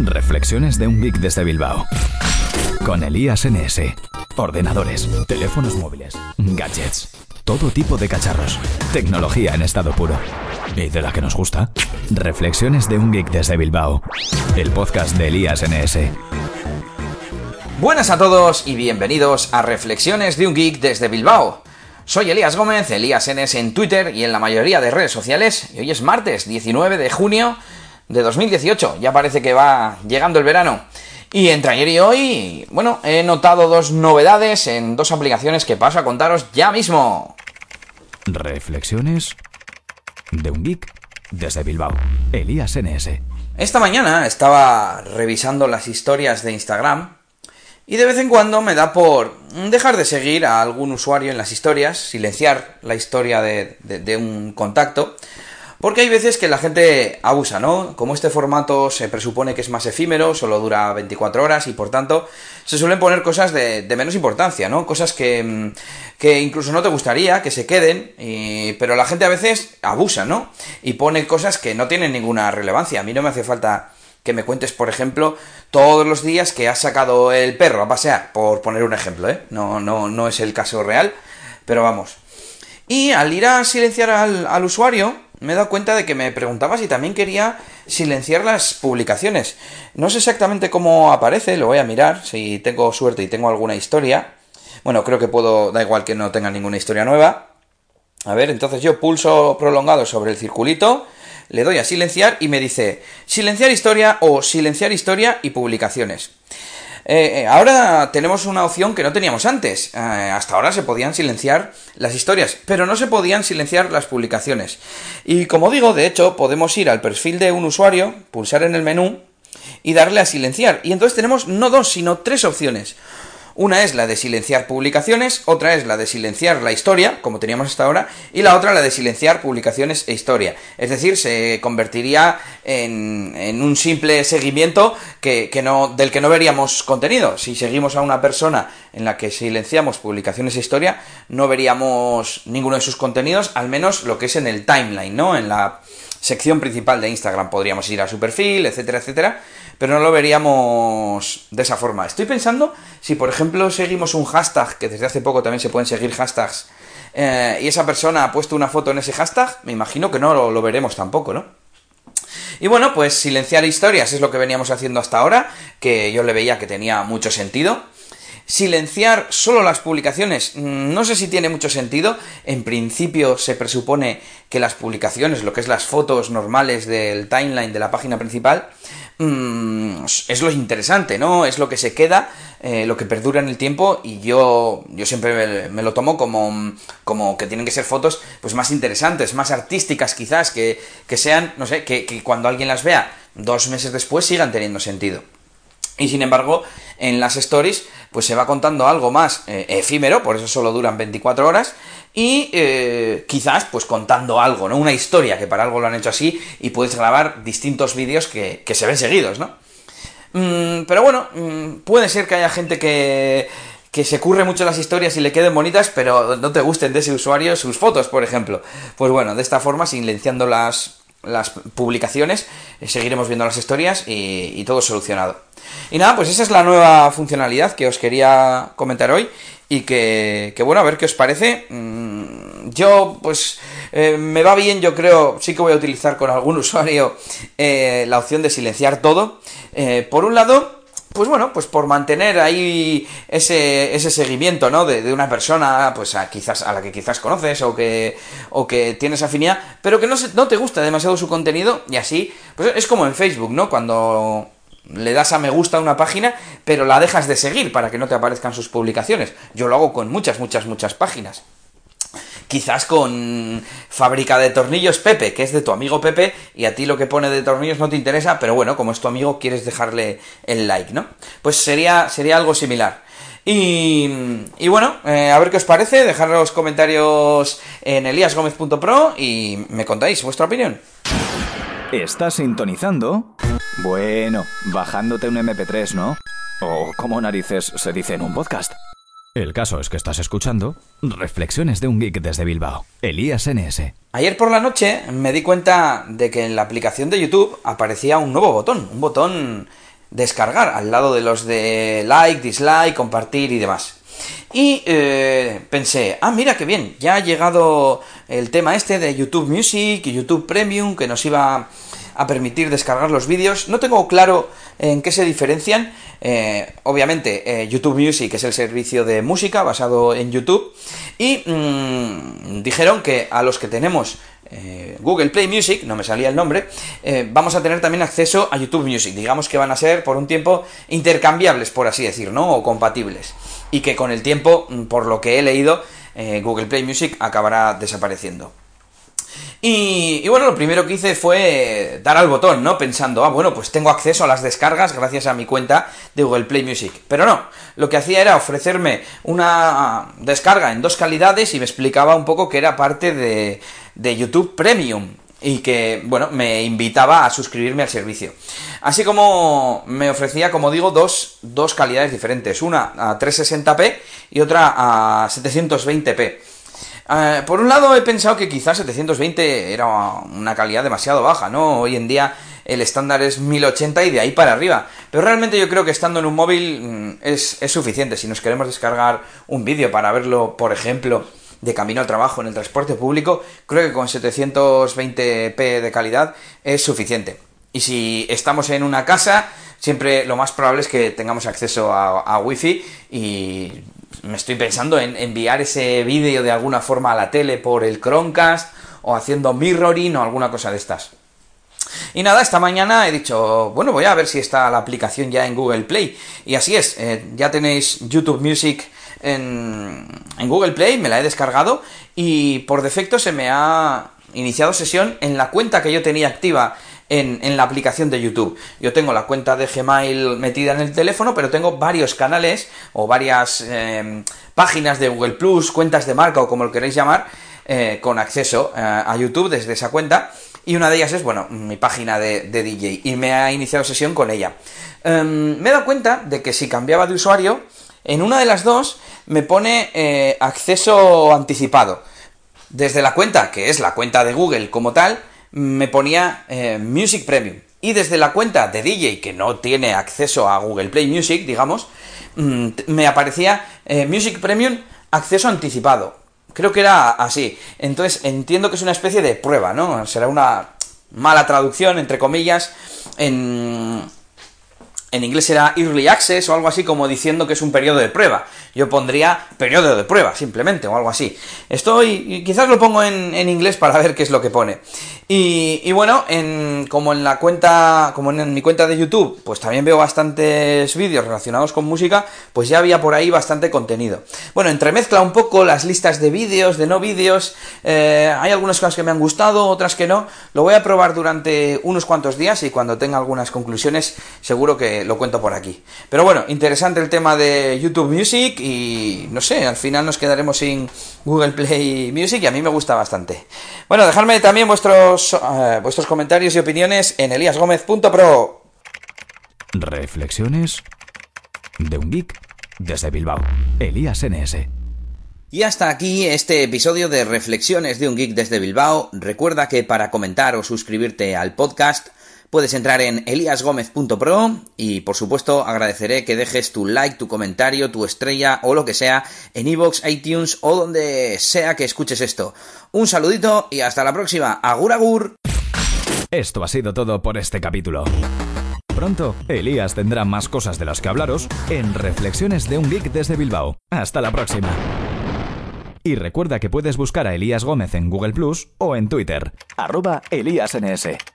Reflexiones de un geek desde Bilbao. Con Elías NS. Ordenadores, teléfonos móviles, gadgets, todo tipo de cacharros. Tecnología en estado puro. ¿Y de la que nos gusta? Reflexiones de un geek desde Bilbao. El podcast de Elías NS. Buenas a todos y bienvenidos a Reflexiones de un geek desde Bilbao. Soy Elías Gómez, Elías NS en Twitter y en la mayoría de redes sociales. Y hoy es martes 19 de junio de 2018. Ya parece que va llegando el verano. Y entre ayer y hoy, bueno, he notado dos novedades en dos aplicaciones que paso a contaros ya mismo. Reflexiones de un geek desde Bilbao. Elías NS. Esta mañana estaba revisando las historias de Instagram y de vez en cuando me da por dejar de seguir a algún usuario en las historias, silenciar la historia de, de- de un contacto, porque hay veces que la gente abusa, ¿no? Como este formato se presupone que es más efímero, solo dura 24 horas y por tanto se suelen poner cosas de, menos importancia, ¿no? Cosas que, mm, que incluso no te gustaría que se queden, pero la gente a veces abusa, ¿no? Y pone cosas que no tienen ninguna relevancia. A mí no me hace falta que me cuentes, por ejemplo, todos los días que has sacado el perro a pasear, por poner un ejemplo, ¿eh? No, no, no es el caso real, pero vamos. Y al ir a silenciar al usuario, me he dado cuenta de que me preguntaba si también quería silenciar las publicaciones. No sé exactamente cómo aparece, lo voy a mirar, si tengo suerte y tengo alguna historia. Bueno, creo que puedo, da igual que no tenga ninguna historia nueva. A ver, entonces yo pulso prolongado sobre el circulito, le doy a silenciar y me dice silenciar historia o silenciar historia y publicaciones. Eh, eh, ahora tenemos una opción que no teníamos antes. Eh, hasta ahora se podían silenciar las historias, pero no se podían silenciar las publicaciones. Y como digo, de hecho, podemos ir al perfil de un usuario, pulsar en el menú y darle a silenciar. Y entonces tenemos no dos, sino tres opciones. Una es la de silenciar publicaciones, otra es la de silenciar la historia, como teníamos hasta ahora, y la otra la de silenciar publicaciones e historia. Es decir, se convertiría en, en un simple seguimiento que, que no, del que no veríamos contenido. Si seguimos a una persona en la que silenciamos publicaciones e historia, no veríamos ninguno de sus contenidos, al menos lo que es en el timeline, ¿no? En la sección principal de Instagram podríamos ir a su perfil, etcétera, etcétera, pero no lo veríamos de esa forma. Estoy pensando si, por ejemplo, seguimos un hashtag, que desde hace poco también se pueden seguir hashtags, eh, y esa persona ha puesto una foto en ese hashtag, me imagino que no lo, lo veremos tampoco, ¿no? Y bueno, pues silenciar historias es lo que veníamos haciendo hasta ahora, que yo le veía que tenía mucho sentido. Silenciar solo las publicaciones, no sé si tiene mucho sentido. En principio se presupone que las publicaciones, lo que es las fotos normales del timeline de la página principal, mm, es lo interesante, ¿no? Es lo que se queda, eh, lo que perdura en el tiempo y yo, yo siempre me, lo tomo como, como que tienen que ser fotos pues más interesantes, más artísticas quizás, que, que sean, no sé, que cuando alguien las vea dos meses después sigan teniendo sentido. Y sin embargo, en las stories, pues se va contando algo más eh, efímero, por eso solo duran 24 horas, y eh, quizás, pues contando algo, ¿no? Una historia, que para algo lo han hecho así, y puedes grabar distintos vídeos que, que se ven seguidos, ¿no? Mm, pero bueno, mm, puede ser que haya gente que, que se curre mucho las historias y le queden bonitas, pero no te gusten de ese usuario sus fotos, por ejemplo. Pues bueno, de esta forma, silenciando las, las publicaciones, eh, seguiremos viendo las historias y, todo solucionado. Y nada, pues esa es la nueva funcionalidad que os quería comentar hoy y que, bueno, a ver qué os parece. Mm, Yo, pues, eh, me va bien, yo creo, sí que voy a utilizar con algún usuario eh, la opción de silenciar todo. Por un lado, pues bueno, pues por mantener ahí ese, ese seguimiento, ¿no? De, de una persona, pues a, quizás, a la que quizás conoces o que, o que tienes afinidad, pero que no, se- no te gusta demasiado su contenido y así, pues es como en Facebook, ¿no? Cuando le das a me gusta a una página, pero la dejas de seguir para que no te aparezcan sus publicaciones. Yo lo hago con muchas, muchas, muchas páginas. Quizás con fábrica de tornillos Pepe, que es de tu amigo Pepe, y a ti lo que pone de tornillos no te interesa, pero bueno, como es tu amigo, quieres dejarle el like, ¿no? Pues sería, sería algo similar. Y, y bueno, eh, a ver qué os parece, dejad los comentarios en eliasgomez.pro y me contáis vuestra opinión. ¿Estás sintonizando? Bueno, bajándote un MP3, ¿no? O como narices se dice en un podcast. El caso es que estás escuchando Reflexiones de un geek desde Bilbao. Elías NS. Ayer por la noche me di cuenta de que en la aplicación de YouTube aparecía un nuevo botón, un botón descargar, al lado de los de like, dislike, compartir y demás. Y eh, pensé, ah, mira qué bien, ya ha llegado el tema este de YouTube Music y YouTube Premium que nos iba a permitir descargar los vídeos. No tengo claro en qué se diferencian. Eh, obviamente, eh, YouTube Music es el servicio de música basado en YouTube. Y mm, dijeron que a los que tenemos eh, Google Play Music, no me salía el nombre, vamos a tener también acceso a YouTube Music. Digamos que van a ser por un tiempo intercambiables, por así decir, ¿no? O compatibles. Y que con el tiempo, mm, por lo que he leído, Google Play Music acabará desapareciendo. Y, bueno, lo primero que hice fue dar al botón, ¿no? Pensando, ah, bueno, pues tengo acceso a las descargas gracias a mi cuenta de Google Play Music. Pero no, lo que hacía era ofrecerme una descarga en dos calidades y me explicaba un poco que era parte de, de YouTube Premium y que, bueno, me invitaba a suscribirme al servicio. Así como me ofrecía, como digo, dos, dos calidades diferentes, una a 360p y otra a 720p. Eh, por un lado he pensado que quizás 720 era una calidad demasiado baja, ¿no? Hoy en día el estándar es 1080 y de ahí para arriba. Pero realmente yo creo que estando en un móvil mm, es, es suficiente. Si nos queremos descargar un vídeo para verlo, por ejemplo, de camino al trabajo en el transporte público, creo que con 720p de calidad es suficiente. Y si estamos en una casa, siempre lo más probable es que tengamos acceso a, wifi y me estoy pensando en enviar ese vídeo de alguna forma a la tele por el Chromecast o haciendo mirroring o alguna cosa de estas. Y nada, esta mañana he dicho, bueno, voy a ver si está la aplicación ya en Google Play. Y así es, eh, ya tenéis YouTube Music en, en Google Play, me la he descargado y por defecto se me ha iniciado sesión en la cuenta que yo tenía activa en, la aplicación de YouTube. Yo tengo la cuenta de Gmail metida en el teléfono, pero tengo varios canales o varias eh, páginas de Google Plus, cuentas de marca o como lo queréis llamar, eh, con acceso eh, a YouTube desde esa cuenta. Y una de ellas es, bueno, mi página de, DJ. Y me ha iniciado sesión con ella. Em, me he dado cuenta de que si cambiaba de usuario, en una de las dos me pone acceso anticipado. Desde la cuenta, que es la cuenta de Google como tal, me ponía eh, Music Premium. Y desde la cuenta de DJ, que no tiene acceso a Google Play Music, digamos, mm, me aparecía eh, Music Premium acceso anticipado. Creo que era así. Entonces entiendo que es una especie de prueba, ¿no? Será una mala traducción, entre comillas, en, en inglés será Early Access o algo así como diciendo que es un periodo de prueba. Yo pondría periodo de prueba, simplemente, o algo así. Estoy, quizás lo pongo en, inglés para ver qué es lo que pone. Y, bueno, en, como en la cuenta, como en mi cuenta de YouTube, pues también veo bastantes vídeos relacionados con música, pues ya había por ahí bastante contenido. Bueno, entremezcla un poco las listas de vídeos, de no vídeos. Eh, hay algunas cosas que me han gustado, otras que no. Lo voy a probar durante unos cuantos días y cuando tenga algunas conclusiones, seguro que lo cuento por aquí. Pero bueno, interesante el tema de YouTube Music y no sé, al final nos quedaremos sin Google Play Music y a mí me gusta bastante. Bueno, dejadme también vuestros, eh, vuestros comentarios y opiniones en eliasgomez.pro. Reflexiones de un geek desde Bilbao. Elías NS. Y hasta aquí este episodio de Reflexiones de un geek desde Bilbao. Recuerda que para comentar o suscribirte al podcast Puedes entrar en eliasgomez.pro y por supuesto agradeceré que dejes tu like, tu comentario, tu estrella o lo que sea en iVoox, iTunes o donde sea que escuches esto. Un saludito y hasta la próxima. Agur agur. Esto ha sido todo por este capítulo. Pronto, Elías tendrá más cosas de las que hablaros en Reflexiones de un Geek desde Bilbao. Hasta la próxima. Y recuerda que puedes buscar a Elías Gómez en Google Plus o en Twitter. Arroba ElíasNS.